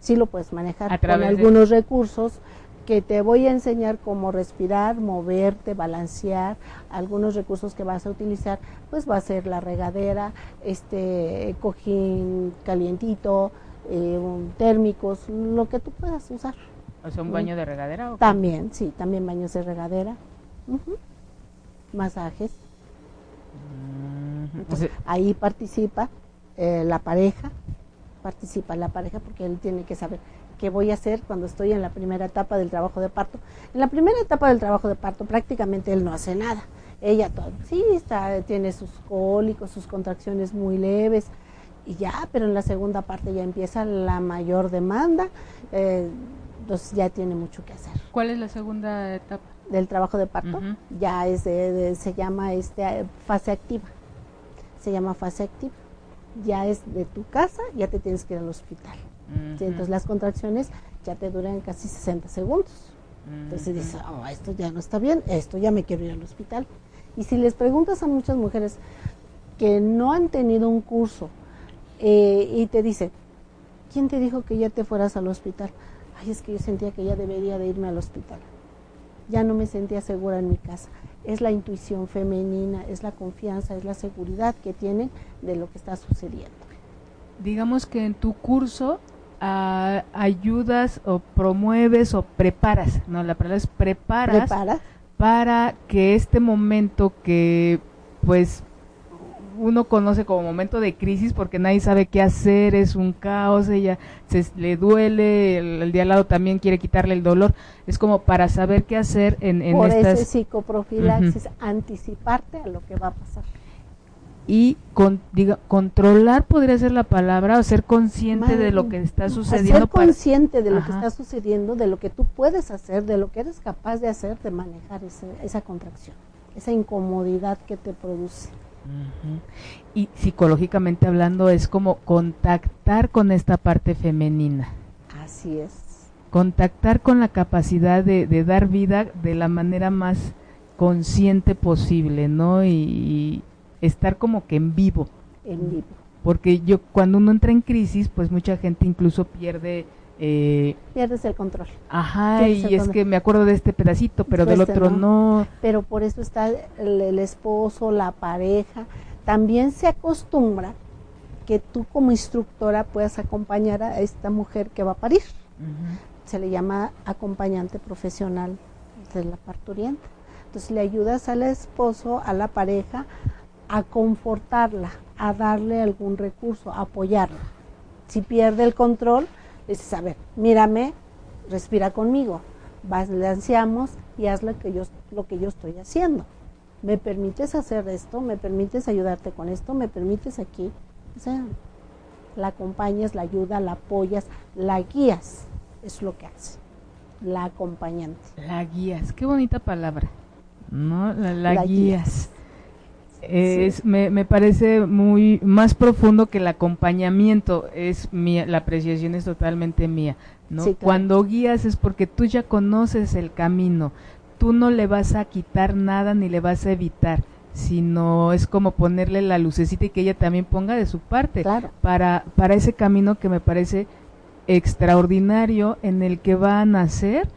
Sí lo puedes manejar con algunos recursos que te voy a enseñar cómo respirar, moverte, balancear, algunos recursos que vas a utilizar, pues va a ser la regadera, este cojín calientito, eh, térmicos, lo que tú puedas usar. O sea, un baño de regadera. ¿o también, sí, también baños de regadera, masajes. ahí participa eh, la pareja, participa la pareja porque él tiene que saber qué voy a hacer cuando estoy en la primera etapa del trabajo de parto. En la primera etapa del trabajo de parto prácticamente él no hace nada. Ella todo, sí, está, tiene sus cólicos, sus contracciones muy leves y ya, pero en la segunda parte ya empieza la mayor demanda, eh, entonces ya tiene mucho que hacer. ¿Cuál es la segunda etapa? Del trabajo de parto, ya es se llama este fase activa, se llama fase activa ya es de tu casa, ya te tienes que ir al hospital. Entonces las contracciones ya te duran casi 60 segundos. Entonces dices, oh, esto ya no está bien, esto ya me quiero ir al hospital. Y si les preguntas a muchas mujeres que no han tenido un curso eh, y te dicen, ¿quién te dijo que ya te fueras al hospital? Ay, es que yo sentía que ya debería de irme al hospital. Ya no me sentía segura en mi casa es la intuición femenina, es la confianza, es la seguridad que tienen de lo que está sucediendo. Digamos que en tu curso ayudas o promueves o preparas, no, la palabra es preparas para que este momento que pues uno conoce como momento de crisis porque nadie sabe qué hacer, es un caos, ella se le duele, el, de al lado también quiere quitarle el dolor, es como para saber qué hacer en, en Por ese psicoprofilaxis, anticiparte a lo que va a pasar. Y con, diga, controlar podría ser la palabra, o ser consciente de lo que está sucediendo. Ser consciente de lo que está sucediendo, de lo que tú puedes hacer, de lo que eres capaz de hacer, de manejar esa contracción, esa incomodidad que te produce. Y psicológicamente hablando es como contactar con esta parte femenina. Así es. Contactar con la capacidad de, dar vida de la manera más consciente posible, ¿no? Y, estar como que en vivo. En vivo. Porque yo cuando uno entra en crisis, pues mucha gente incluso pierde eh, Pierdes el control. Ajá, y es que me acuerdo de este pedacito, pero del este otro no. Pero por eso está el, esposo, la pareja. También se acostumbra que tú como instructora puedas acompañar a esta mujer que va a parir. Se le llama acompañante profesional de la parturienta. Entonces le ayudas al esposo, a la pareja, a confortarla, a darle algún recurso, a apoyarla. Si pierde el control, dices, a ver, mírame, respira conmigo, balanceamos y haz lo que yo, lo que yo estoy haciendo. ¿Me permites hacer esto? ¿Me permites ayudarte con esto? ¿Me permites aquí? O sea, la acompañas, la ayudas, la apoyas, la guías. Es lo que hace. La acompañante. La guías, qué bonita palabra. ¿No? La, guías es, me, me, parece muy más profundo que el acompañamiento es mía la apreciación es totalmente mía no cuando guías es porque tú ya conoces el camino tú no le vas a quitar nada ni le vas a evitar sino es como ponerle la lucecita y que ella también ponga de su parte para para ese camino que me parece extraordinario en el que va a nacer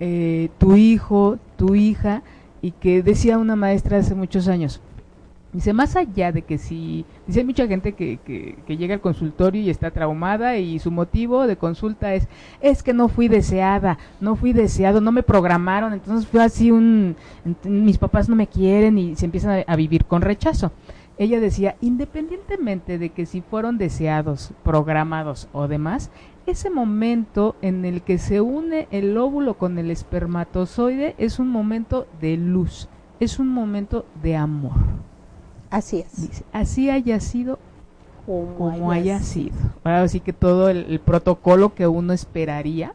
eh, tu hijo tu hija y que decía una maestra hace muchos años Dice, más allá de que si, dice, hay mucha gente que, que, llega al consultorio y está traumada y su motivo de consulta es, es que no fui deseada, no fui deseado, no me programaron, entonces fue así un, mis papás no me quieren y se empiezan a, vivir con rechazo. Ella decía, independientemente de que si fueron deseados, programados o demás, ese momento en el que se une el óvulo con el espermatozoide es un momento de luz, es un momento de amor. Así es. así haya sido como, haya, sido. Ahora sí que todo el, protocolo que uno esperaría,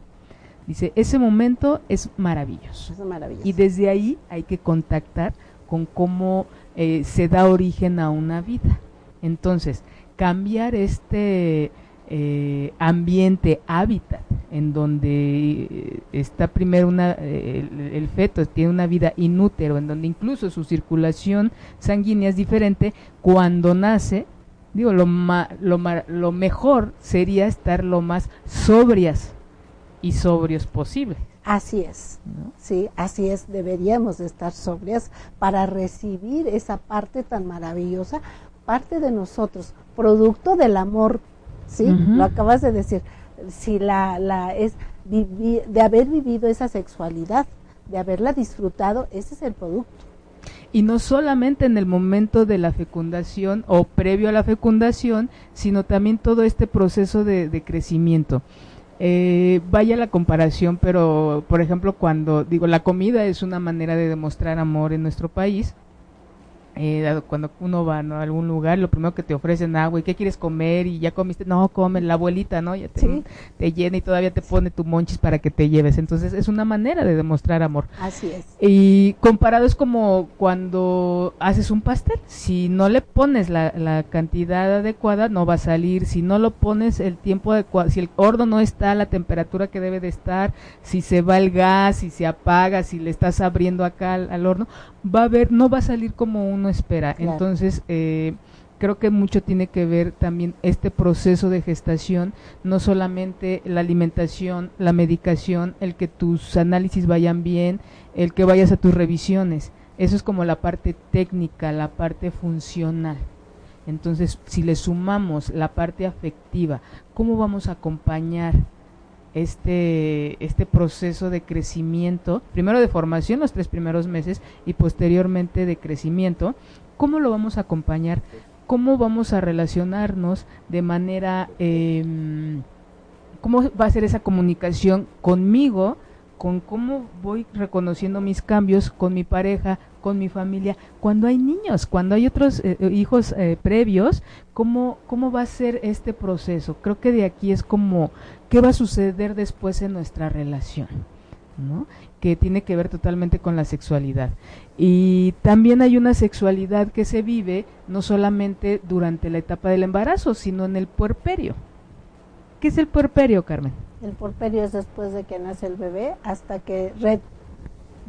dice, ese momento es maravilloso. Y desde ahí hay que contactar con cómo eh, se da origen a una vida. Entonces, cambiar este eh, ambiente, hábitat, en donde eh, está primero una, eh, el, feto tiene una vida inútero, en donde incluso su circulación sanguínea es diferente, cuando nace, digo, lo, lo, lo mejor sería estar lo más sobrias y sobrios posible. Así es, sí, así es, deberíamos estar sobrias para recibir esa parte tan maravillosa, parte de nosotros, producto del amor ¿sí? Lo acabas de decir. Si la, la es de haber vivido esa sexualidad, de haberla disfrutado, ese es el producto. y no solamente en el momento de la fecundación o previo a la fecundación, sino también todo este proceso de, de crecimiento. Eh, vaya la comparación, pero por ejemplo cuando digo la comida es una manera de demostrar amor en nuestro país, eh, cuando uno va a algún lugar, lo primero que te ofrecen agua y qué quieres comer y ya comiste, no, come la abuelita, ¿no? Ya te, te, llena y todavía te pone tu monchis para que te lleves. Entonces es una manera de demostrar amor. Así es. Y comparado es como cuando haces un pastel, si no le pones la, la cantidad adecuada, no va a salir. Si no lo pones el tiempo adecuado, si el horno no está a la temperatura que debe de estar, si se va el gas, si se apaga, si le estás abriendo acá al horno, va a ver, no va a salir como uno espera. Entonces, eh, creo que mucho tiene que ver también este proceso de gestación, no solamente la alimentación, la medicación, el que tus análisis vayan bien, el que vayas a tus revisiones. Eso es como la parte técnica, la parte funcional. Entonces, si le sumamos la parte afectiva, ¿cómo vamos a acompañar este, este proceso de crecimiento, primero de formación los tres primeros meses y posteriormente de crecimiento, ¿cómo lo vamos a acompañar? ¿Cómo vamos a relacionarnos de manera, em, cómo va a ser esa comunicación conmigo? con cómo voy reconociendo mis cambios con mi pareja, con mi familia, cuando hay niños, cuando hay otros eh, eh, hijos eh, previos, ¿cómo, ¿cómo va a ser este proceso? Creo que de aquí es como, ¿qué va a suceder después en nuestra relación? ¿no? que tiene que ver totalmente con la sexualidad. Y también hay una sexualidad que se vive no solamente durante la etapa del embarazo, sino en el puerperio. ¿Qué es el puerperio, Carmen? El porperio es después de que nace el bebé hasta que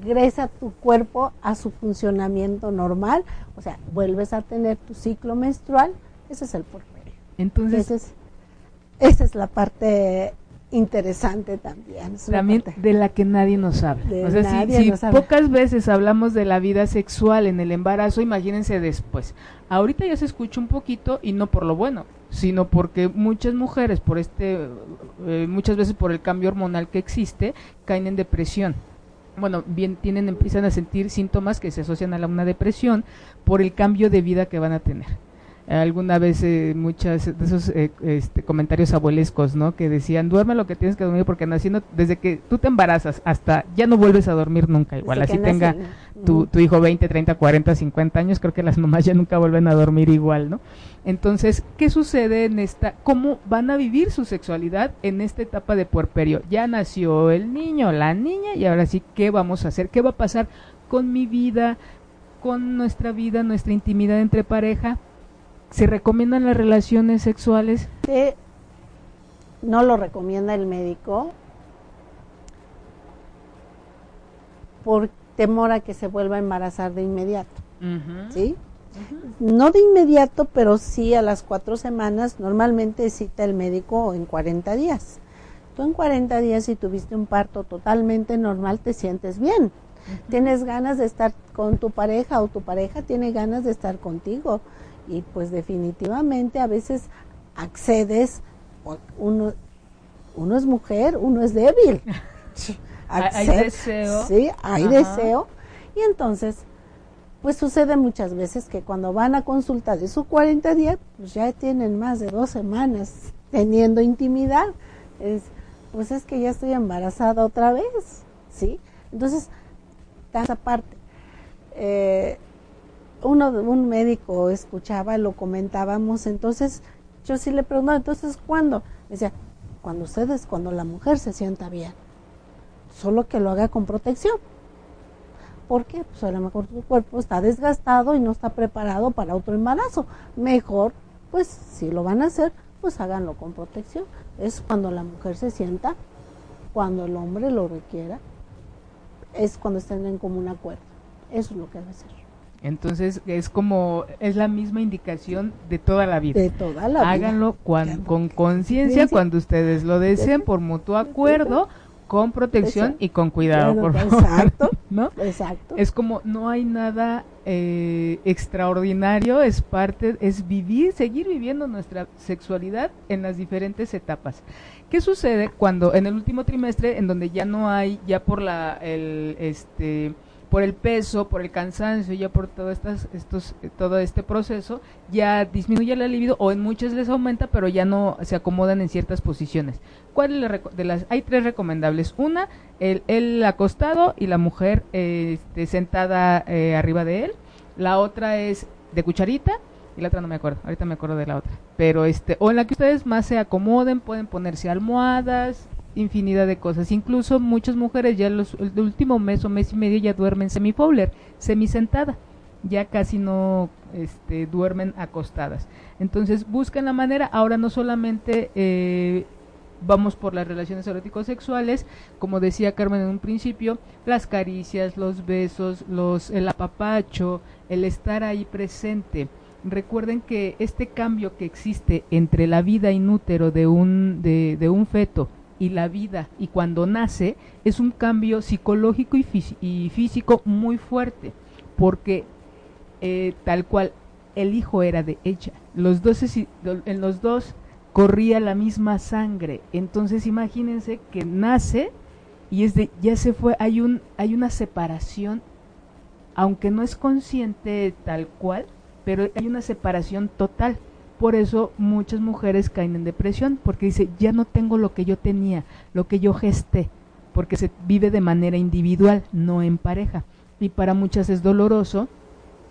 regresa tu cuerpo a su funcionamiento normal, o sea, vuelves a tener tu ciclo menstrual, ese es el porperio. Entonces, esa es la parte interesante también. También de la que nadie nos habla. o sea, si, pocas veces hablamos de la vida sexual en el embarazo, imagínense después. Ahorita ya se escucha un poquito y no por lo bueno, sino porque muchas mujeres por este eh, muchas veces por el cambio hormonal que existe caen en depresión bueno bien tienen empiezan a sentir síntomas que se asocian a una depresión por el cambio de vida que van a tener alguna vez eh, muchas de esos eh, este, comentarios abuelescos, ¿no? Que decían, duerme lo que tienes que dormir porque naciendo, desde que tú te embarazas hasta ya no vuelves a dormir nunca, igual así tenga tu, tu, hijo 20, 30, 40, 50 años, creo que las mamás ya nunca vuelven a dormir igual, ¿no? Entonces, ¿qué sucede en esta, cómo van a vivir su sexualidad en esta etapa de puerperio? Ya nació el niño, la niña, y ahora sí, ¿qué vamos a hacer? ¿Qué va a pasar con mi vida, con nuestra vida, nuestra intimidad entre pareja? ¿Se recomiendan las relaciones sexuales? no lo recomienda el médico por temor a que se vuelva a embarazar de inmediato. ¿Sí? No de inmediato, pero sí a las cuatro semanas. Normalmente cita el médico en 40 días. Tú en 40 días, si tuviste un parto totalmente normal, te sientes bien. Tienes ganas de estar con tu pareja o tu pareja tiene ganas de estar contigo y pues definitivamente a veces accedes, uno, uno es mujer, uno es débil. hay deseo. Sí, hay deseo. Y entonces, pues sucede muchas veces que cuando van a consulta de su 40 días, pues ya tienen más de dos semanas teniendo intimidad. Es, pues es que ya estoy embarazada otra vez, ¿sí? Entonces, esa parte. Eh, uno un médico escuchaba, lo comentábamos, entonces yo sí le preguntaba, entonces ¿cuándo? Decía, cuando ustedes, cuando la mujer se sienta bien, solo que lo haga con protección. ¿Por qué? Pues a lo mejor tu cuerpo está desgastado y no está preparado para otro embarazo. Mejor, pues si lo van a hacer, pues háganlo con protección. Es cuando la mujer se sienta, cuando el hombre lo requiera, es cuando estén en común acuerdo. Eso es lo que debe ser. Entonces es como, es la misma indicación de toda la vida. De toda la Háganlo con conciencia cuando ustedes lo deseen, por mutuo acuerdo, con protección y con cuidado, por favor. Exacto. ¿No? Exacto. Es como, no hay nada eh, extraordinario, es parte, es vivir, seguir viviendo nuestra sexualidad en las diferentes etapas. ¿Qué sucede cuando en el último trimestre, en donde ya no hay, ya por la, el, este, por el peso, por el cansancio, ya por todo, estas, estos, todo este proceso, ya disminuye la libido o en muchas les aumenta, pero ya no se acomodan en ciertas posiciones. ¿Cuál de las? Hay tres recomendables. Una, el, el acostado y la mujer este, sentada eh, arriba de él. La otra es de cucharita y la otra no me acuerdo, ahorita me acuerdo de la otra. Pero este, o en la que ustedes más se acomoden, pueden ponerse almohadas, infinidad de cosas. Incluso muchas mujeres ya los, el último mes o mes y medio ya duermen semi-fowler, semi-sentada. Ya casi no este, duermen acostadas. Entonces buscan la manera, ahora no solamente eh, vamos por las relaciones eróticos sexuales, como decía Carmen en un principio, las caricias, los besos, los el apapacho, el estar ahí presente. Recuerden que este cambio que existe entre la vida inútero de un de un feto y la vida y cuando nace es un cambio psicológico y, y físico muy fuerte porque eh, tal cual el hijo era de ella. Los dos en los dos corría la misma sangre. Entonces imagínense que nace y es de ya se fue hay un hay una separación aunque no es consciente tal cual pero hay una separación total por eso muchas mujeres caen en depresión, porque dice, ya no tengo lo que yo tenía, lo que yo gesté, porque se vive de manera individual, no en pareja. Y para muchas es doloroso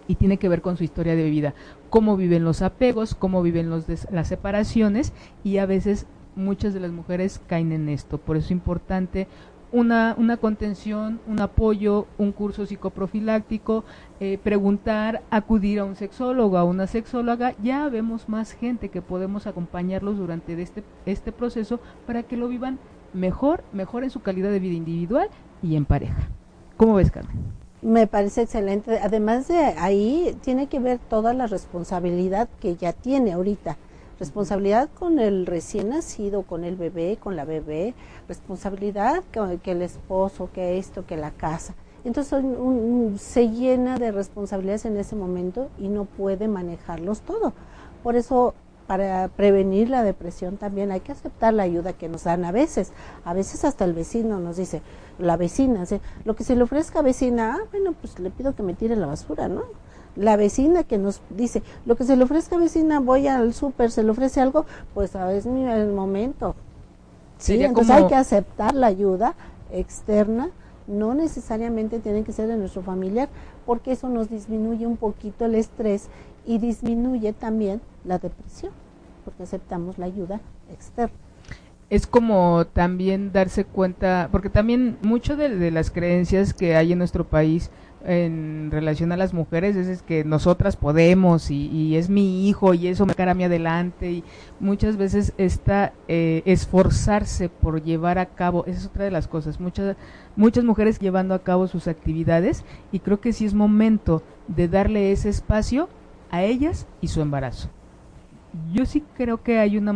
y tiene que ver con su historia de vida, cómo viven los apegos, cómo viven los las separaciones y a veces muchas de las mujeres caen en esto. Por eso es importante una, una contención, un apoyo, un curso psicoprofiláctico, eh, preguntar, acudir a un sexólogo, a una sexóloga, ya vemos más gente que podemos acompañarlos durante este, este proceso para que lo vivan mejor, mejor en su calidad de vida individual y en pareja. ¿Cómo ves, Carmen? Me parece excelente. Además de ahí, tiene que ver toda la responsabilidad que ya tiene ahorita responsabilidad con el recién nacido, con el bebé, con la bebé, responsabilidad que, el esposo, que esto, que la casa. Entonces se llena de responsabilidades en ese momento y no puede manejarlos todo. Por eso para prevenir la depresión también hay que aceptar la ayuda que nos dan a veces. A veces hasta el vecino nos dice, la vecina, lo que se le ofrezca a vecina, ah, bueno, pues le pido que me tire la basura, ¿no? La vecina que nos dice, lo que se le ofrezca vecina, voy al súper, se le ofrece algo, pues a es el momento. Sí, entonces hay que aceptar la ayuda externa, no necesariamente tiene que ser de nuestro familiar, porque eso nos disminuye un poquito el estrés y disminuye también la depresión, porque aceptamos la ayuda externa es como también darse cuenta, porque también mucho de, de, las creencias que hay en nuestro país en relación a las mujeres es, que nosotras podemos y, es mi hijo y eso me cara a mí adelante. Y muchas veces está eh, esforzarse por llevar a cabo, esa es otra de las cosas, muchas, muchas mujeres llevando a cabo sus actividades y creo que sí es momento de darle ese espacio a ellas y su embarazo yo sí creo que hay una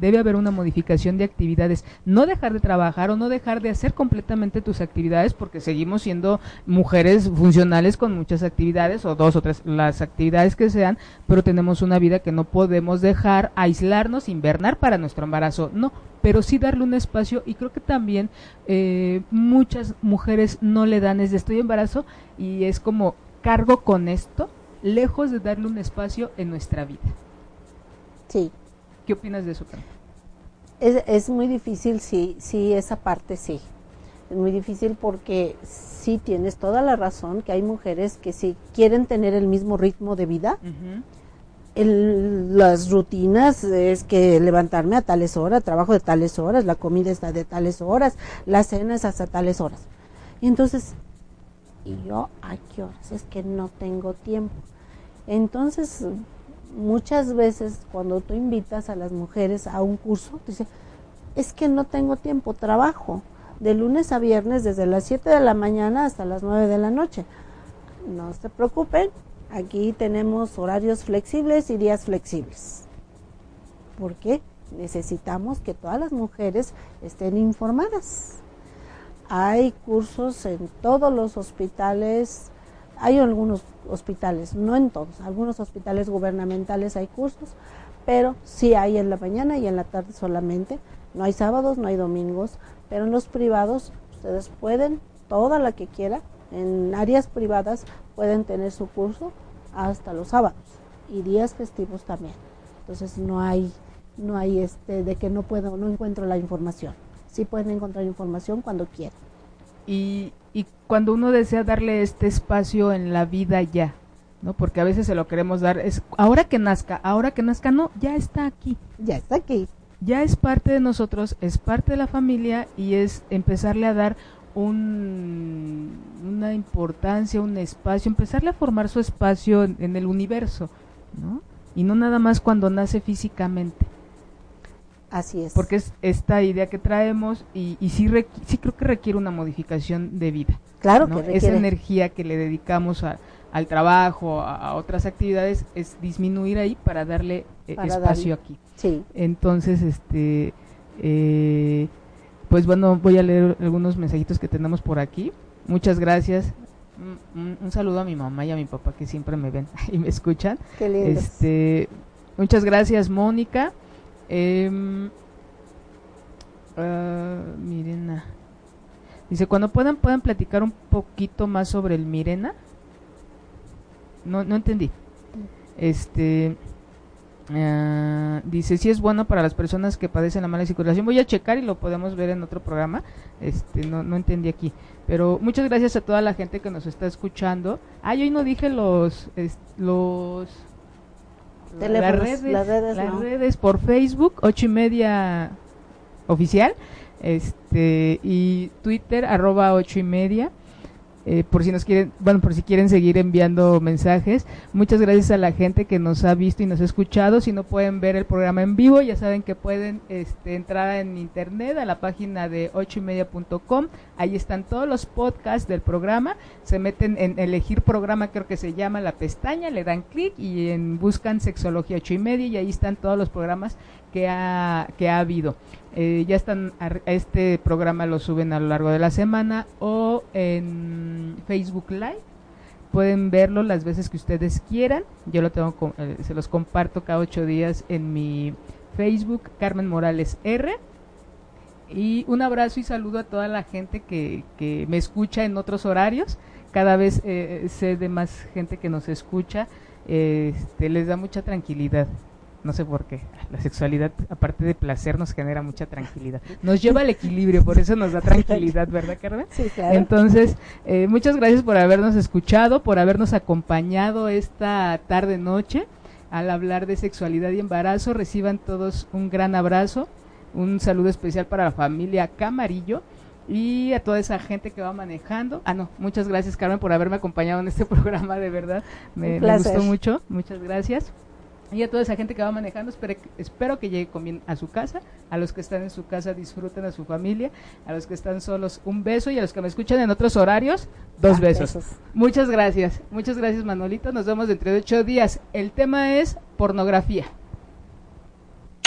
debe haber una modificación de actividades, no dejar de trabajar o no dejar de hacer completamente tus actividades porque seguimos siendo mujeres funcionales con muchas actividades o dos o tres las actividades que sean, pero tenemos una vida que no podemos dejar aislarnos, invernar para nuestro embarazo, no, pero sí darle un espacio y creo que también eh, muchas mujeres no le dan es de estoy embarazo y es como cargo con esto lejos de darle un espacio en nuestra vida. Sí. ¿Qué opinas de eso? Es, es muy difícil, sí, sí, esa parte sí. Es muy difícil porque sí tienes toda la razón que hay mujeres que si quieren tener el mismo ritmo de vida, las rutinas es que levantarme a tales horas, trabajo de tales horas, la comida está de tales horas, la cena es hasta tales horas. Y entonces, ¿y yo a qué horas? Es que no tengo tiempo. Entonces, muchas veces cuando tú invitas a las mujeres a un curso, dice, es que no tengo tiempo, trabajo de lunes a viernes desde las 7 de la mañana hasta las 9 de la noche. No se preocupen, aquí tenemos horarios flexibles y días flexibles. porque Necesitamos que todas las mujeres estén informadas. Hay cursos en todos los hospitales hay algunos hospitales, no en todos, algunos hospitales gubernamentales hay cursos, pero sí hay en la mañana y en la tarde solamente. No hay sábados, no hay domingos, pero en los privados ustedes pueden, toda la que quiera, En áreas privadas pueden tener su curso hasta los sábados y días festivos también. Entonces no hay no hay este de que no puedo no encuentro la información. Sí pueden encontrar información cuando quieran. Y, y cuando uno desea darle este espacio en la vida ya, ¿no? Porque a veces se lo queremos dar, es ahora que nazca, ahora que nazca, no, ya está aquí. Ya está aquí. Ya es parte de nosotros, es parte de la familia y es empezarle a dar un, una importancia, un espacio, empezarle a formar su espacio en, el universo, ¿no? Y no nada más cuando nace físicamente. Así es. Porque es esta idea que traemos y, y sí, sí creo que requiere una modificación de vida. Claro que requiere. Esa energía que le dedicamos a, al trabajo, a, otras actividades, es disminuir ahí para darle eh, espacio aquí. Sí. Entonces, este, eh, pues bueno, voy a leer algunos mensajitos que tenemos por aquí. Muchas gracias. Un, saludo a mi mamá y a mi papá que siempre me ven y me escuchan. Qué lindo. Este, muchas gracias, Mónica. Eh, Mirena. Dice, cuando puedan, puedan platicar un poquito más sobre el Mirena. No, no entendí. Este, uh, dice, si es bueno para las personas que padecen la mala circulación. Voy a checar y lo podemos ver en otro programa. Este, no, no entendí aquí. Pero muchas gracias a toda la gente que nos está escuchando. Ah, yo hoy no dije los, los las redes, las redes, las redes por Facebook, ocho y media oficial, este y Twitter arroba ocho y media eh, por si nos quieren, bueno, por si quieren seguir enviando mensajes. Muchas gracias a la gente que nos ha visto y nos ha escuchado. Si no pueden ver el programa en vivo, ya saben que pueden este, entrar en internet a la página de ocho y media.com. Ahí están todos los podcasts del programa. Se meten en elegir programa, creo que se llama la pestaña, le dan clic y en buscan sexología ocho y media y ahí están todos los programas que ha, que ha habido. Eh, ya están, este programa lo suben a lo largo de la semana o en Facebook Live. Pueden verlo las veces que ustedes quieran. Yo lo tengo, eh, se los comparto cada ocho días en mi Facebook, Carmen Morales R. Y un abrazo y saludo a toda la gente que, que me escucha en otros horarios. Cada vez eh, sé de más gente que nos escucha. Este, les da mucha tranquilidad no sé por qué. La sexualidad, aparte de placer, nos genera mucha tranquilidad. Nos lleva al equilibrio, por eso nos da tranquilidad, ¿verdad, Carmen? Sí, claro. Entonces, eh, muchas gracias por habernos escuchado, por habernos acompañado esta tarde-noche al hablar de sexualidad y embarazo. Reciban todos un gran abrazo, un saludo especial para la familia Camarillo y a toda esa gente que va manejando. Ah, no, muchas gracias, Carmen, por haberme acompañado en este programa, de verdad. Me, me gustó mucho. Muchas gracias. Y a toda esa gente que va manejando, espero, espero que llegue con bien a su casa. A los que están en su casa, disfruten a su familia. A los que están solos, un beso. Y a los que me escuchan en otros horarios, dos ah, besos. Muchas gracias. Muchas gracias, Manolito. Nos vemos dentro de ocho días. El tema es pornografía.